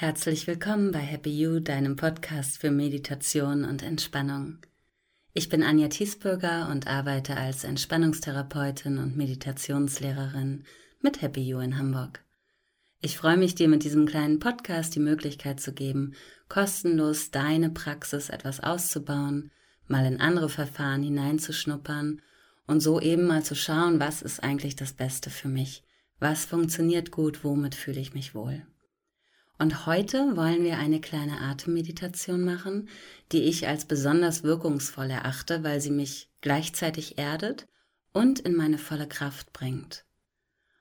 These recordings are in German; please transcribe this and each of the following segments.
Herzlich willkommen bei Happy You, deinem Podcast für Meditation und Entspannung. Ich bin Anja Thiesbürger und arbeite als Entspannungstherapeutin und Meditationslehrerin mit Happy You in Hamburg. Ich freue mich, dir mit diesem kleinen Podcast die Möglichkeit zu geben, kostenlos deine Praxis etwas auszubauen, mal in andere Verfahren hineinzuschnuppern und so eben mal zu schauen, was ist eigentlich das Beste für mich, was funktioniert gut, womit fühle ich mich wohl. Und heute wollen wir eine kleine Atemmeditation machen, die ich als besonders wirkungsvoll erachte, weil sie mich gleichzeitig erdet und in meine volle Kraft bringt.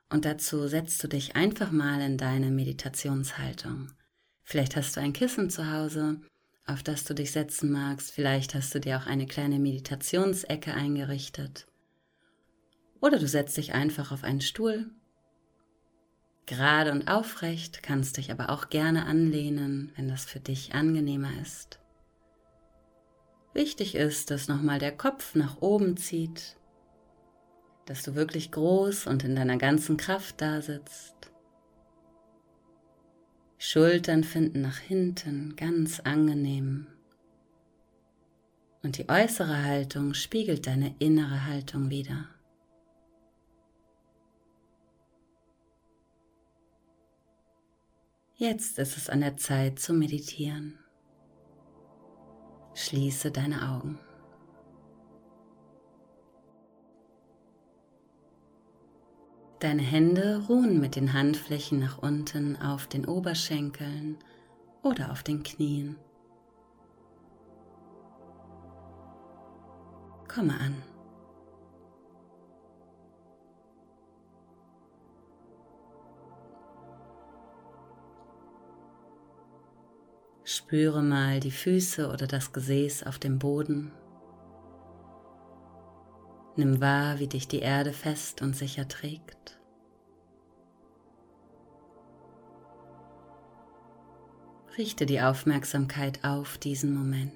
Und dazu setzt du dich einfach mal in deine Meditationshaltung. Vielleicht hast du ein Kissen zu Hause, auf das du dich setzen magst. Vielleicht hast du dir auch eine kleine Meditationsecke eingerichtet. Oder du setzt dich einfach auf einen Stuhl Gerade und aufrecht kannst dich aber auch gerne anlehnen, wenn das für dich angenehmer ist. Wichtig ist, dass nochmal der Kopf nach oben zieht, dass du wirklich groß und in deiner ganzen Kraft da sitzt. Schultern finden nach hinten ganz angenehm. Und die äußere Haltung spiegelt deine innere Haltung wieder. Jetzt ist es an der Zeit zu meditieren. Schließe deine Augen. Deine Hände ruhen mit den Handflächen nach unten auf den Oberschenkeln oder auf den Knien. Komme an. Spüre mal die Füße oder das Gesäß auf dem Boden. Nimm wahr, wie dich die Erde fest und sicher trägt. Richte die Aufmerksamkeit auf diesen Moment.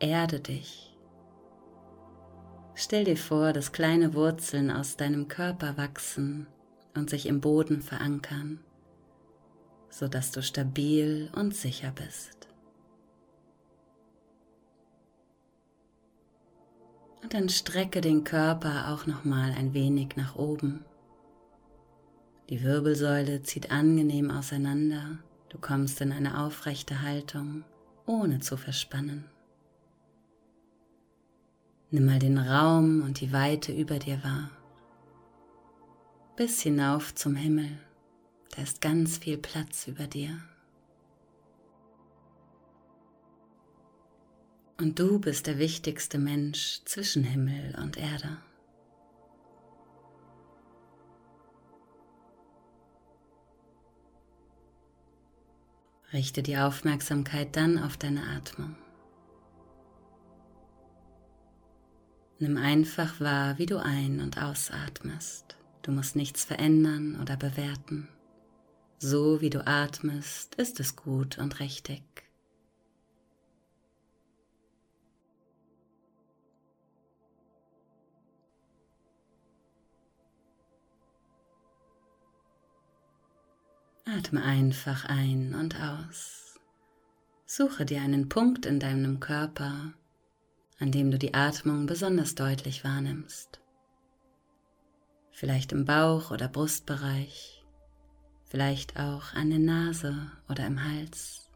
Erde dich. Stell dir vor, dass kleine Wurzeln aus deinem Körper wachsen und sich im Boden verankern sodass du stabil und sicher bist. Und dann strecke den Körper auch noch mal ein wenig nach oben. Die Wirbelsäule zieht angenehm auseinander. Du kommst in eine aufrechte Haltung, ohne zu verspannen. Nimm mal den Raum und die Weite über dir wahr. Bis hinauf zum Himmel. Da ist ganz viel Platz über dir. Und du bist der wichtigste Mensch zwischen Himmel und Erde. Richte die Aufmerksamkeit dann auf deine Atmung. Nimm einfach wahr, wie du ein- und ausatmest. Du musst nichts verändern oder bewerten. So wie du atmest, ist es gut und richtig. Atme einfach ein und aus. Suche dir einen Punkt in deinem Körper, an dem du die Atmung besonders deutlich wahrnimmst. Vielleicht im Bauch- oder Brustbereich vielleicht auch an der Nase oder im Hals.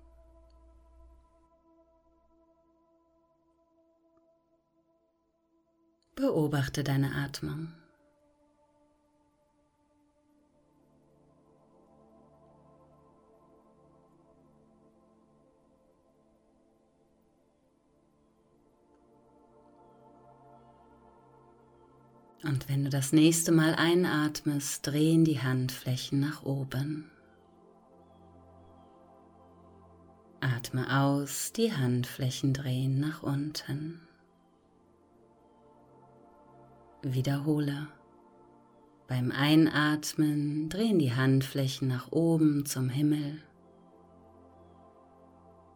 Beobachte deine Atmung. Und wenn du das nächste Mal einatmest, drehen die Handflächen nach oben. Atme aus, die Handflächen drehen nach unten. Wiederhole. Beim Einatmen drehen die Handflächen nach oben zum Himmel.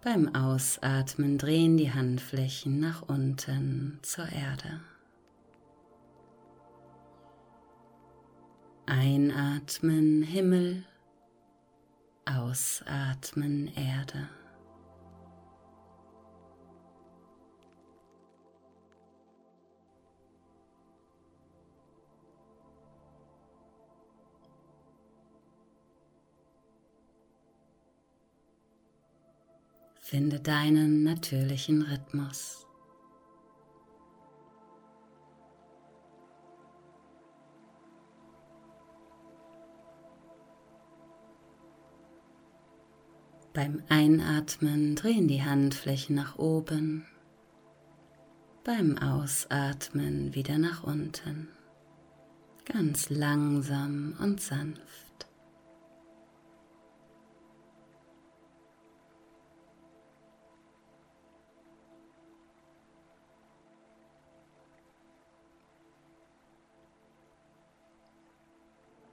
Beim Ausatmen drehen die Handflächen nach unten zur Erde. Einatmen Himmel. Ausatmen Erde. Finde deinen natürlichen Rhythmus. Beim Einatmen drehen die Handflächen nach oben, beim Ausatmen wieder nach unten, ganz langsam und sanft.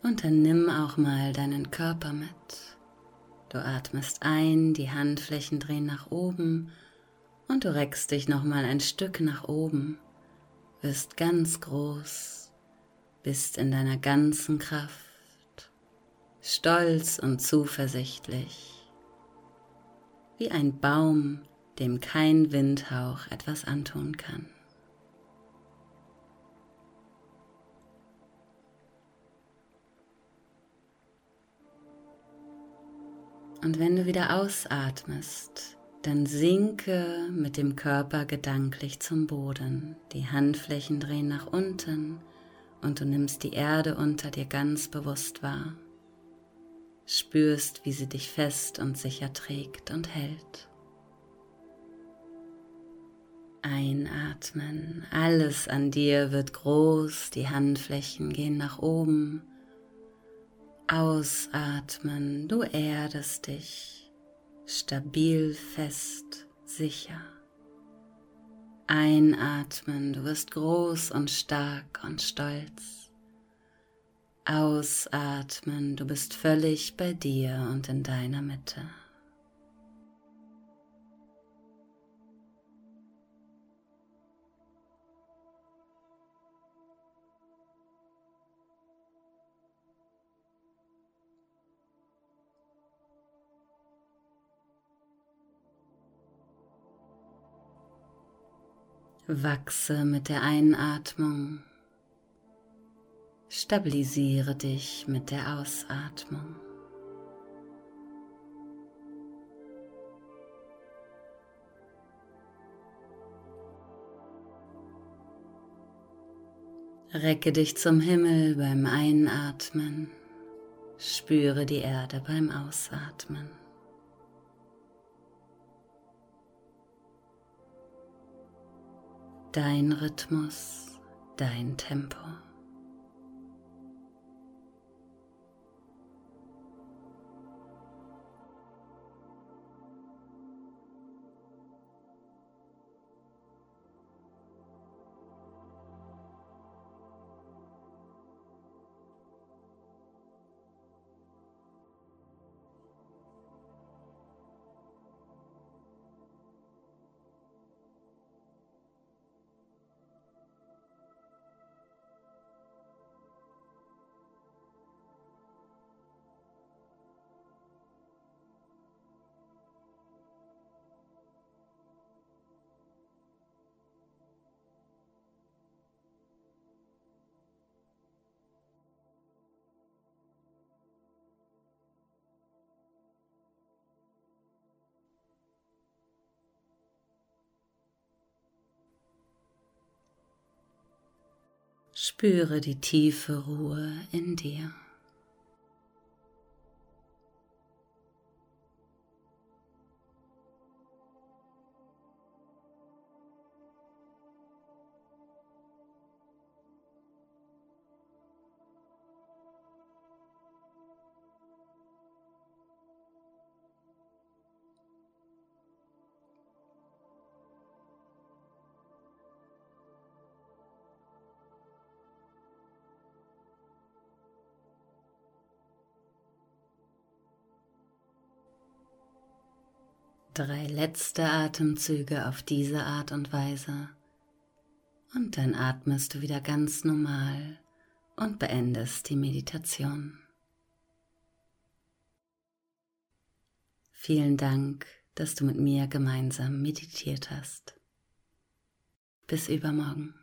Und dann nimm auch mal deinen Körper mit. Du atmest ein, die Handflächen drehen nach oben und du reckst dich noch mal ein Stück nach oben, wirst ganz groß, bist in deiner ganzen Kraft, stolz und zuversichtlich, wie ein Baum, dem kein Windhauch etwas antun kann. Und wenn du wieder ausatmest, dann sinke mit dem Körper gedanklich zum Boden. Die Handflächen drehen nach unten und du nimmst die Erde unter dir ganz bewusst wahr. Spürst, wie sie dich fest und sicher trägt und hält. Einatmen, alles an dir wird groß, die Handflächen gehen nach oben Ausatmen, du erdest dich stabil, fest, sicher. Einatmen, du wirst groß und stark und stolz. Ausatmen, du bist völlig bei dir und in deiner Mitte. Wachse mit der Einatmung. Stabilisiere dich mit der Ausatmung. Recke dich zum Himmel beim Einatmen. Spüre die Erde beim Ausatmen. Dein Rhythmus, dein Tempo. Spüre die tiefe Ruhe in dir. Drei letzte Atemzüge auf diese Art und Weise. Und dann atmest du wieder ganz normal und beendest die Meditation. Vielen Dank, dass du mit mir gemeinsam meditiert hast. Bis übermorgen.